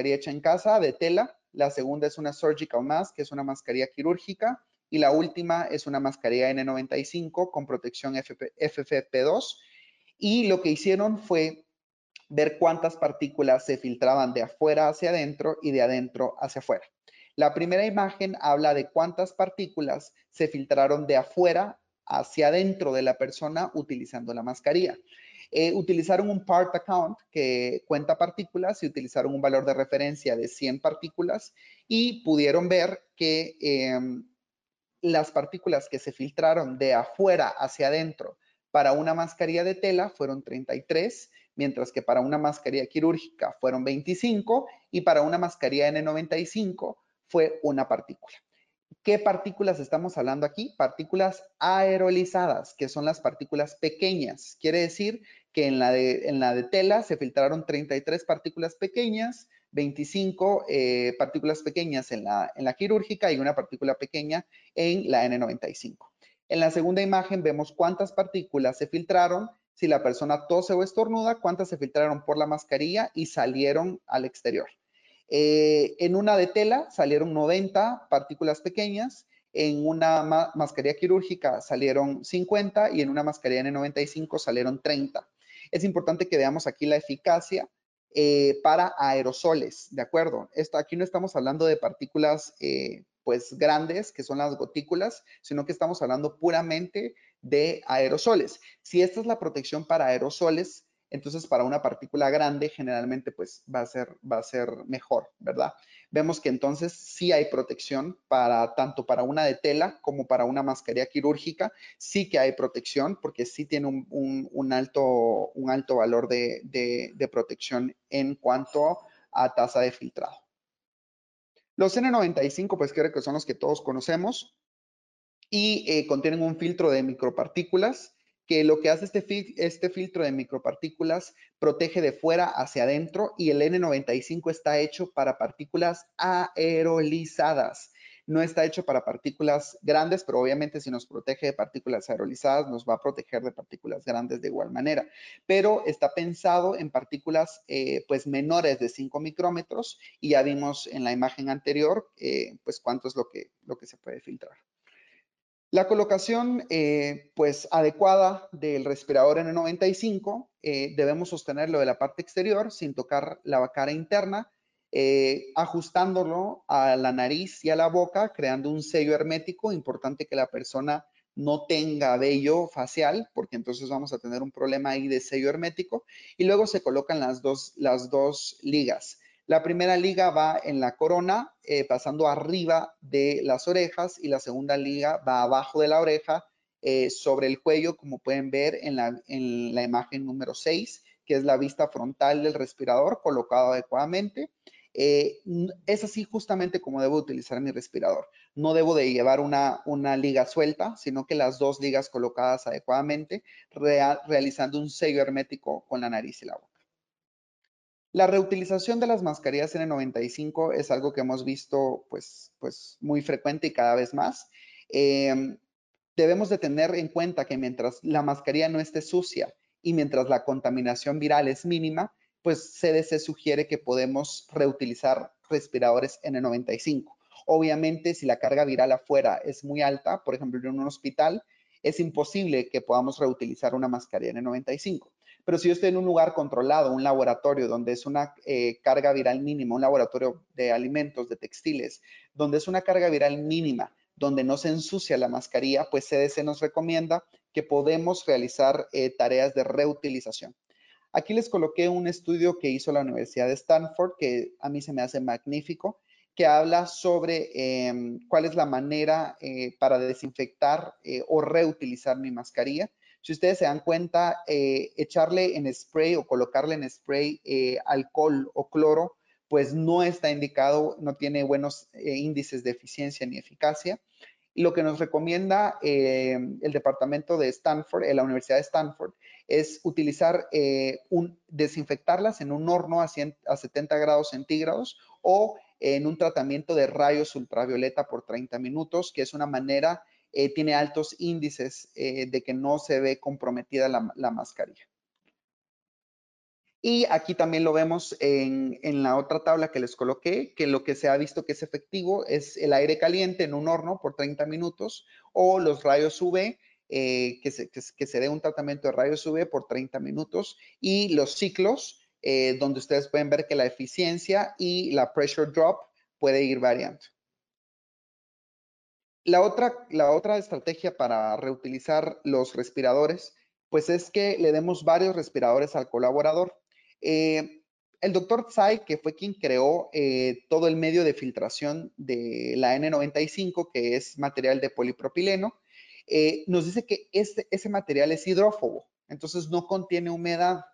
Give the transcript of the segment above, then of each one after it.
mascarilla hecha en casa de tela, la segunda es una surgical mask, que es una mascarilla quirúrgica, y la última es una mascarilla N95 con protección FFP2. Y lo que hicieron fue ver cuántas partículas se filtraban de afuera hacia adentro y de adentro hacia afuera. La primera imagen habla de cuántas partículas se filtraron de afuera hacia adentro de la persona utilizando la mascarilla. Eh, utilizaron un part account que cuenta partículas y utilizaron un valor de referencia de 100 partículas y pudieron ver que em, las partículas que se filtraron de afuera hacia adentro para una mascarilla de tela fueron 33, mientras que para una mascarilla quirúrgica fueron 25 y para una mascarilla N95 fue una partícula. ¿Qué partículas estamos hablando aquí? Partículas aerolizadas, que son las partículas pequeñas. Quiere decir que en la de, en la de tela se filtraron 33 partículas pequeñas, 25 eh, partículas pequeñas en la, en la quirúrgica y una partícula pequeña en la N95. En la segunda imagen vemos cuántas partículas se filtraron, si la persona tose o estornuda, cuántas se filtraron por la mascarilla y salieron al exterior. Eh, en una de tela salieron 90 partículas pequeñas, en una mascarilla quirúrgica salieron 50 y en una mascarilla N95 salieron 30. Es importante que veamos aquí la eficacia eh, para aerosoles, ¿de acuerdo? Esto, aquí no estamos hablando de partículas eh, pues grandes, que son las gotículas, sino que estamos hablando puramente de aerosoles. Si esta es la protección para aerosoles, entonces para una partícula grande generalmente pues va a ser, va a ser mejor, ¿verdad? Vemos que entonces sí hay protección para tanto para una de tela como para una mascarilla quirúrgica, sí que hay protección porque sí tiene un, alto, un alto valor de, protección en cuanto a tasa de filtrado. Los N95 pues creo que son los que todos conocemos y eh, contienen un filtro de micropartículas que lo que hace este, este filtro de micropartículas protege de fuera hacia adentro y el N95 está hecho para partículas aerolizadas. No está hecho para partículas grandes, pero obviamente si nos protege de partículas aerolizadas, nos va a proteger de partículas grandes de igual manera. Pero está pensado en partículas eh, pues menores de 5 micrómetros y ya vimos en la imagen anterior eh, pues cuánto es lo que, lo que se puede filtrar. La colocación eh, pues adecuada del respirador N95 eh, debemos sostenerlo de la parte exterior sin tocar la cara interna, eh, ajustándolo a la nariz y a la boca, creando un sello hermético. Importante que la persona no tenga vello facial, porque entonces vamos a tener un problema ahí de sello hermético. Y luego se colocan las dos, las dos ligas. La primera liga va en la corona, eh, pasando arriba de las orejas y la segunda liga va abajo de la oreja, eh, sobre el cuello, como pueden ver en la, en la imagen número 6, que es la vista frontal del respirador colocado adecuadamente. Eh, es así justamente como debo utilizar mi respirador. No debo de llevar una liga suelta, sino que las dos ligas colocadas adecuadamente, realizando un sello hermético con la nariz y la boca. La reutilización de las mascarillas N95 es algo que hemos visto pues, pues muy frecuente y cada vez más. Em, debemos de tener en cuenta que mientras la mascarilla no esté sucia y mientras la contaminación viral es mínima, pues CDC sugiere que podemos reutilizar respiradores N95. Obviamente, si la carga viral afuera es muy alta, por ejemplo, en un hospital, es imposible que podamos reutilizar una mascarilla N95. Pero si yo estoy en un lugar controlado, un laboratorio donde es una eh, carga viral mínima, un laboratorio de alimentos, de textiles, donde es una carga viral mínima, donde no se ensucia la mascarilla, pues CDC nos recomienda que podemos realizar eh, tareas de reutilización. Aquí les coloqué un estudio que hizo la Universidad de Stanford, que a mí se me hace magnífico, que habla sobre em, cuál es la manera eh, para desinfectar o reutilizar mi mascarilla. Si ustedes se dan cuenta, eh, echarle en spray o colocarle en spray eh, alcohol o cloro, pues no está indicado, no tiene buenos eh, índices de eficiencia ni eficacia. Lo que nos recomienda el departamento de Stanford, la Universidad de Stanford, es utilizar un, desinfectarlas en un horno a, a 70 grados centígrados o en un tratamiento de rayos ultravioleta por 30 minutos, que es una manera eh, tiene altos índices eh, de que no se ve comprometida la, mascarilla. Y aquí también lo vemos en, la otra tabla que les coloqué, que lo que se ha visto que es efectivo es el aire caliente en un horno por 30 minutos o los rayos UV, eh, que, se, que, se, dé un tratamiento de rayos UV por 30 minutos y los ciclos, donde ustedes pueden ver que la eficiencia y la pressure drop puede ir variando. La otra, la otra estrategia para reutilizar los respiradores, pues es que le demos varios respiradores al colaborador. Eh, el doctor Tsai, que fue quien creó eh, todo el medio de filtración de la N95, que es material de polipropileno, eh, nos dice que ese material es hidrófobo, entonces no contiene humedad.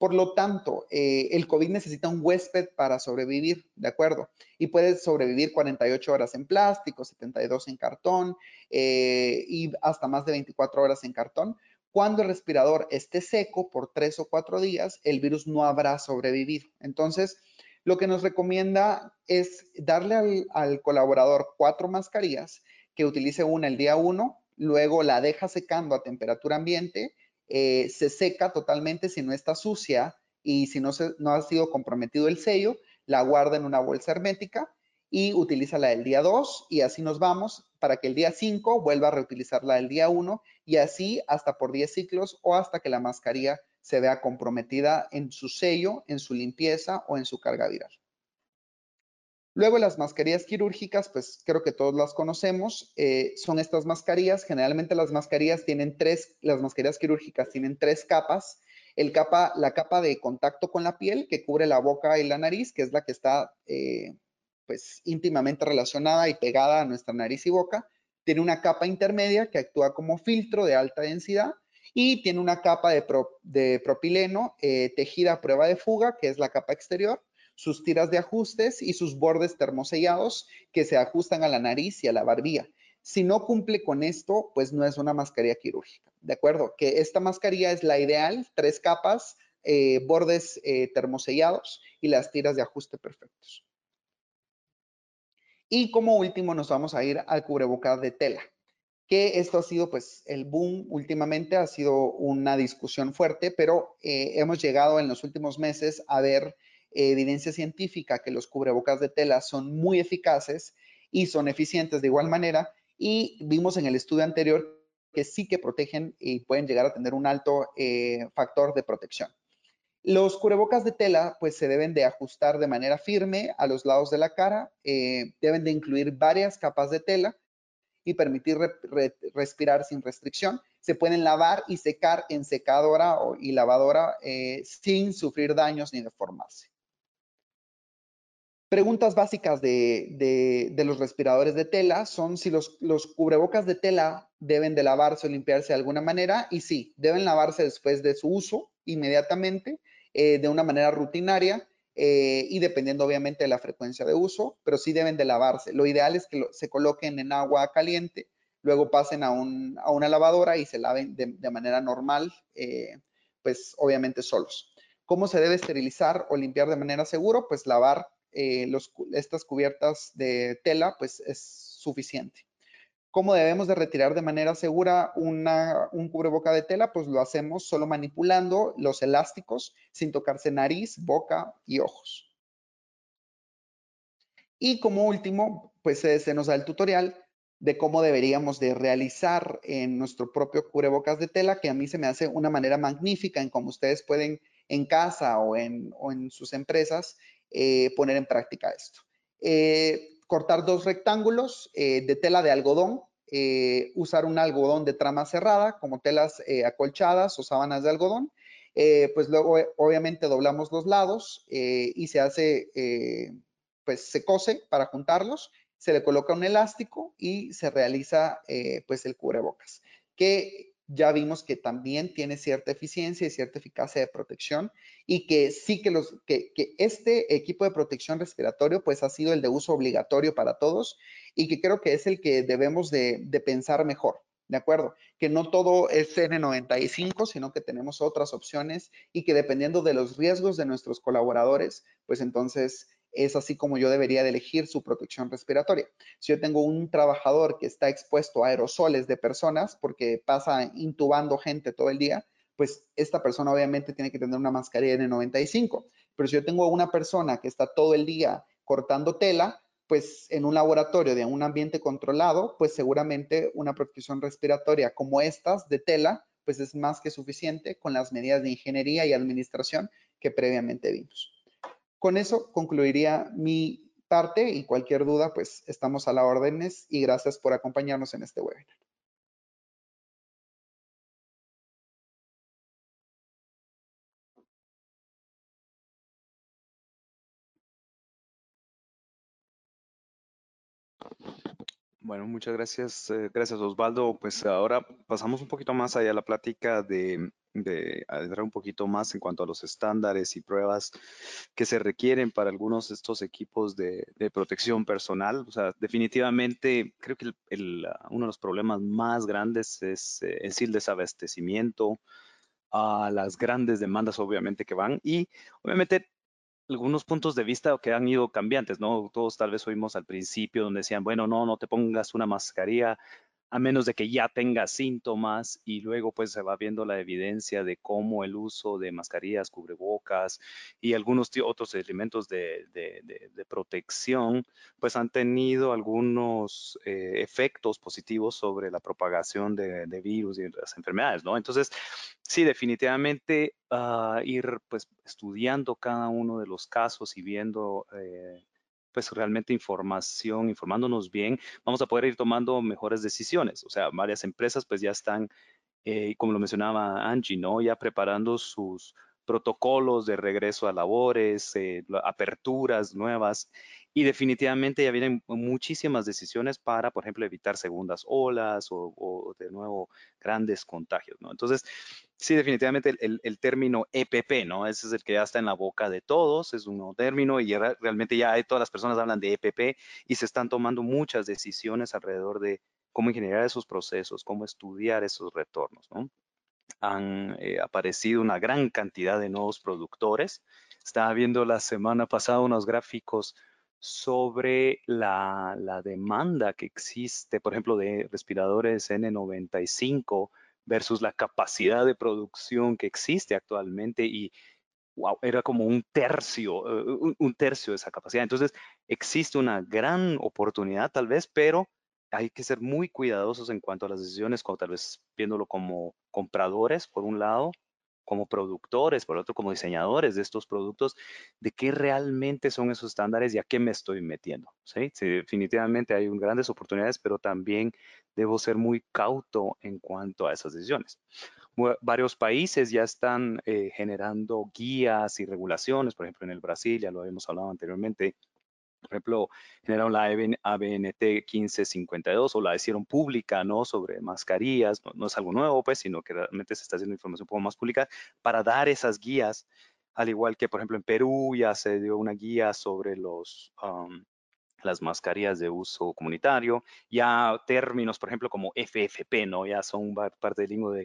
Por lo tanto, el COVID necesita un huésped para sobrevivir, ¿de acuerdo? Y puede sobrevivir 48 horas en plástico, 72 en cartón y hasta más de 24 horas en cartón. Cuando el respirador esté seco por tres o cuatro días, el virus no habrá sobrevivido. Entonces, lo que nos recomienda es darle al, colaborador cuatro mascarillas, que utilice una el día uno, luego la deja secando a temperatura ambiente, eh, se seca totalmente si no está sucia y si no, no ha sido comprometido el sello, la guarda en una bolsa hermética y utiliza la del día 2 y así nos vamos para que el día 5 vuelva a reutilizar la del día 1 y así hasta por 10 ciclos o hasta que la mascarilla se vea comprometida en su sello, en su limpieza o en su carga viral. Luego las mascarillas quirúrgicas, pues creo que todos las conocemos, eh, son estas mascarillas. Generalmente las mascarillas tienen tres, las mascarillas quirúrgicas tienen tres capas. El capa, la capa de contacto con la piel que cubre la boca y la nariz, que es la que está eh, pues íntimamente relacionada y pegada a nuestra nariz y boca. Tiene una capa intermedia que actúa como filtro de alta densidad y tiene una capa de, propileno eh, tejida a prueba de fuga, que es la capa exterior, sus tiras de ajustes y sus bordes termosellados que se ajustan a la nariz y a la barbilla. Si no cumple con esto, pues no es una mascarilla quirúrgica, ¿de acuerdo? Que esta mascarilla es la ideal, tres capas, eh, bordes eh, termosellados y las tiras de ajuste perfectos. Y como último nos vamos a ir al cubrebocas de tela, que esto ha sido pues el boom últimamente, ha sido una discusión fuerte, pero eh, hemos llegado en los últimos meses a ver evidencia científica que los cubrebocas de tela son muy eficaces y son eficientes de igual manera y vimos en el estudio anterior que sí que protegen y pueden llegar a tener un alto eh, factor de protección. Los cubrebocas de tela pues se deben de ajustar de manera firme a los lados de la cara, eh, deben de incluir varias capas de tela y permitir respirar sin restricción. Se pueden lavar y secar en secadora y lavadora eh, sin sufrir daños ni deformarse. Preguntas básicas de, los respiradores de tela son si los, cubrebocas de tela deben de lavarse o limpiarse de alguna manera y sí, deben lavarse después de su uso inmediatamente eh, de una manera rutinaria eh, y dependiendo obviamente de la frecuencia de uso, pero sí deben de lavarse. Lo ideal es que se coloquen en agua caliente, luego pasen a, una lavadora y se laven de, manera normal, eh, pues obviamente solos. ¿Cómo se debe esterilizar o limpiar de manera segura? Pues lavar estas cubiertas de tela, pues es suficiente. ¿Cómo debemos de retirar de manera segura un cubreboca de tela? Pues lo hacemos solo manipulando los elásticos sin tocarse nariz, boca y ojos. Y como último, pues se nos da el tutorial de cómo deberíamos de realizar en nuestro propio cubrebocas de tela, que a mí se me hace una manera magnífica en cómo ustedes pueden en casa o en, sus empresas eh, poner en práctica esto. Eh, cortar dos rectángulos eh, de tela de algodón, usar un algodón de trama cerrada, como telas acolchadas o sábanas de algodón. pues luego, obviamente, doblamos los lados y se hace, pues se cose para juntarlos, se le coloca un elástico y se realiza, pues, el cubrebocas, que ya vimos que también tiene cierta eficiencia y cierta eficacia de protección y que sí que, los, que, este equipo de protección respiratorio pues ha sido el de uso obligatorio para todos y que creo que es el que debemos de, pensar mejor. ¿De acuerdo? Que no todo es N95, sino que tenemos otras opciones y que dependiendo de los riesgos de nuestros colaboradores, pues entonces es así como yo debería de elegir su protección respiratoria. Si yo tengo un trabajador que está expuesto a aerosoles de personas porque pasa intubando gente todo el día, pues esta persona obviamente tiene que tener una mascarilla N95. Pero si yo tengo una persona que está todo el día cortando tela, pues en un laboratorio de un ambiente controlado, pues seguramente una protección respiratoria como estas de tela, pues es más que suficiente con las medidas de ingeniería y administración que previamente vimos. Con eso concluiría mi parte y cualquier duda, pues estamos a la órdenes y gracias por acompañarnos en este webinar. Bueno, muchas gracias, eh, gracias Osvaldo. Pues ahora pasamos un poquito más allá a la plática de, de entrar un poquito más en cuanto a los estándares y pruebas que se requieren para algunos de estos equipos de, protección personal. O sea, definitivamente creo que el, uno de los problemas más grandes es eh, en sí el desabastecimiento, a las grandes demandas obviamente que van y obviamente algunos puntos de vista que han ido cambiantes, ¿no? Todos tal vez oímos al principio donde decían, bueno, no, no te pongas una mascarilla a menos de que ya tenga síntomas y luego pues se va viendo la evidencia de cómo el uso de mascarillas, cubrebocas y algunos otros elementos de, protección pues han tenido algunos eh, efectos positivos sobre la propagación de, virus y las enfermedades, ¿no? Entonces, sí, definitivamente uh, ir pues estudiando cada uno de los casos y viendo eh, pues realmente información, informándonos bien, vamos a poder ir tomando mejores decisiones. O sea, varias empresas pues ya están, eh, como lo mencionaba Angie, ¿no? Ya preparando sus protocolos de regreso a labores, eh, aperturas nuevas y definitivamente ya vienen muchísimas decisiones para, por ejemplo, evitar segundas olas o, de nuevo grandes contagios, ¿no? Entonces, sí, definitivamente el, término EPP, ¿no? Ese es el que ya está en la boca de todos, es un término y realmente ya hay, todas las personas hablan de EPP y se están tomando muchas decisiones alrededor de cómo ingenierar esos procesos, cómo estudiar esos retornos, ¿no? Han eh, aparecido una gran cantidad de nuevos productores. Estaba viendo la semana pasada unos gráficos sobre la, demanda que existe, por ejemplo, de respiradores N95 versus la capacidad de producción que existe actualmente y wow, era como un tercio, eh, un, tercio de esa capacidad. Entonces, existe una gran oportunidad tal vez, pero hay que ser muy cuidadosos en cuanto a las decisiones, como tal vez viéndolo como compradores, por un lado, como productores, por otro como diseñadores de estos productos, de qué realmente son esos estándares y a qué me estoy metiendo. ¿sí? definitivamente hay grandes oportunidades, pero también debo ser muy cauto en cuanto a esas decisiones. Varios países ya están eh, generando guías y regulaciones, por ejemplo en el Brasil, ya lo habíamos hablado anteriormente, por ejemplo, generaron la ABNT 1552 o la hicieron pública, ¿no? Sobre mascarillas, no, es algo nuevo, pues, sino que realmente se está haciendo información un poco más pública para dar esas guías, al igual que, por ejemplo, en Perú ya se dio una guía sobre los, las mascarillas de uso comunitario, ya términos, por ejemplo, como FFP, ¿no? Ya son parte del lingüe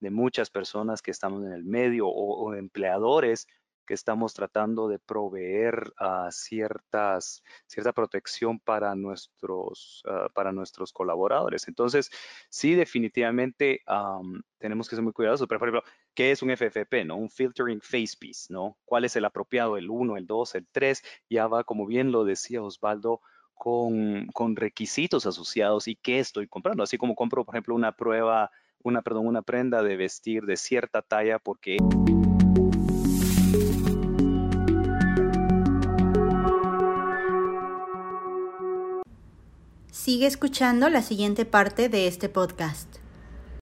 de, muchas personas que estamos en el medio o empleadores que estamos tratando de proveer uh, ciertas, cierta protección para nuestros, ah, para nuestros colaboradores. Entonces, sí, definitivamente tenemos que ser muy cuidadosos. Pero, por ejemplo, ¿qué es un FFP? ¿no? Un Filtering Face Piece, ¿no? ¿Cuál es el apropiado? ¿El 1, el 2, el 3? Ya va, como bien lo decía Osvaldo, con, con, requisitos asociados y qué estoy comprando. Así como compro, por ejemplo, una prueba, una, perdón, una prenda de vestir de cierta talla porque... Sigue escuchando la siguiente parte de este podcast.